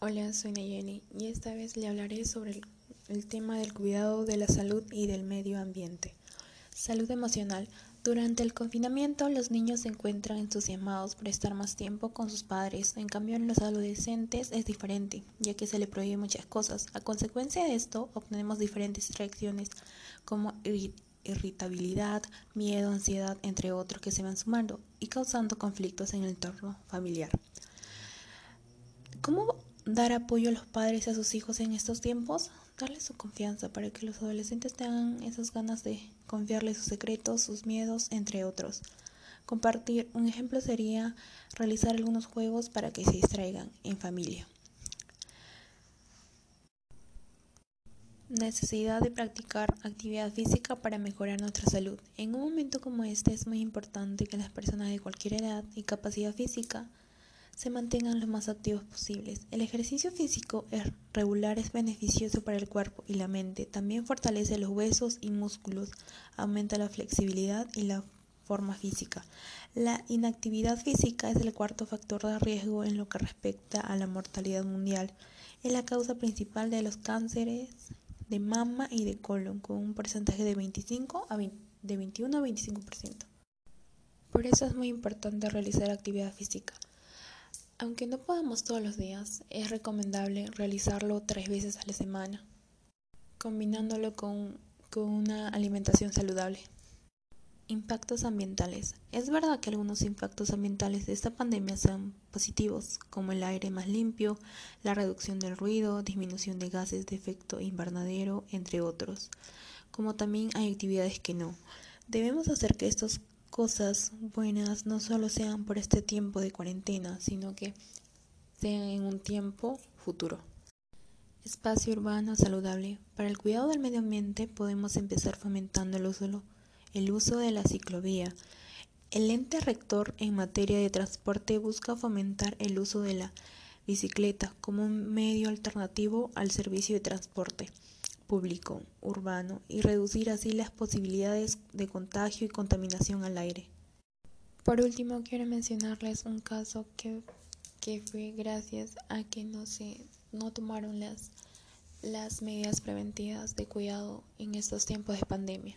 Hola, soy Nayeli y esta vez le hablaré sobre el, tema del cuidado de la salud y del medio ambiente. Salud emocional. Durante el confinamiento los niños se encuentran entusiasmados por estar más tiempo con sus padres, en cambio en los adolescentes es diferente, ya que se le prohíbe muchas cosas. A consecuencia de esto obtenemos diferentes reacciones como irritabilidad, miedo, ansiedad, entre otros que se van sumando y causando conflictos en el entorno familiar. ¿Cómo dar apoyo a los padres y a sus hijos en estos tiempos? Darles su confianza para que los adolescentes tengan esas ganas de confiarles sus secretos, sus miedos, entre otros. Compartir. Un ejemplo sería realizar algunos juegos para que se distraigan en familia. Necesidad de practicar actividad física para mejorar nuestra salud. En un momento como este es muy importante que las personas de cualquier edad y capacidad física se mantengan lo más activos posibles. El ejercicio físico regular es beneficioso para el cuerpo y la mente. También fortalece los huesos y músculos, aumenta la flexibilidad y la forma física. La inactividad física es el cuarto factor de riesgo en lo que respecta a la mortalidad mundial. Es la causa principal de los cánceres de mama y de colon, con un porcentaje de, 25 a de 21 a 25%. Por eso es muy importante realizar actividad física. Aunque no podamos todos los días, es recomendable realizarlo tres veces a la semana, combinándolo con, con una alimentación saludable. Impactos ambientales. Es verdad que algunos impactos ambientales de esta pandemia son positivos, como el aire más limpio, la reducción del ruido, disminución de gases de efecto invernadero, entre otros, como también hay actividades que no. Debemos hacer que estas cosas buenas no solo sean por este tiempo de cuarentena, sino que sean en un tiempo futuro. Espacio urbano saludable. Para el cuidado del medio ambiente podemos empezar fomentando el uso el uso de la ciclovía. El ente rector en materia de transporte busca fomentar el uso de la bicicleta como un medio alternativo al servicio de transporte público urbano y reducir así las posibilidades de contagio y contaminación al aire. Por último, quiero mencionarles un caso que, que fue gracias a que no se no tomaron las, las medidas preventivas de cuidado en estos tiempos de pandemia.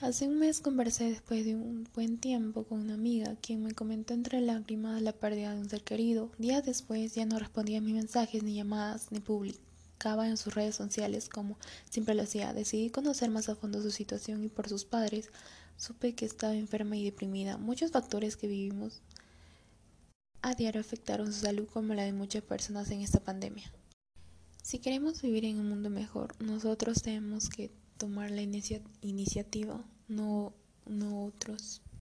Hace un mes conversé después de un buen tiempo con una amiga quien me comentó entre lágrimas la pérdida de un ser querido. Días después ya no respondía a mis mensajes ni llamadas ni en sus redes sociales como siempre lo hacía. Decidí conocer más a fondo su situación y por sus padres supe que estaba enferma y deprimida. Muchos factores que vivimos a diario afectaron su salud como la de muchas personas en esta pandemia. Si queremos vivir en un mundo mejor, nosotros tenemos que tomar la inicia iniciativa, no, no otros.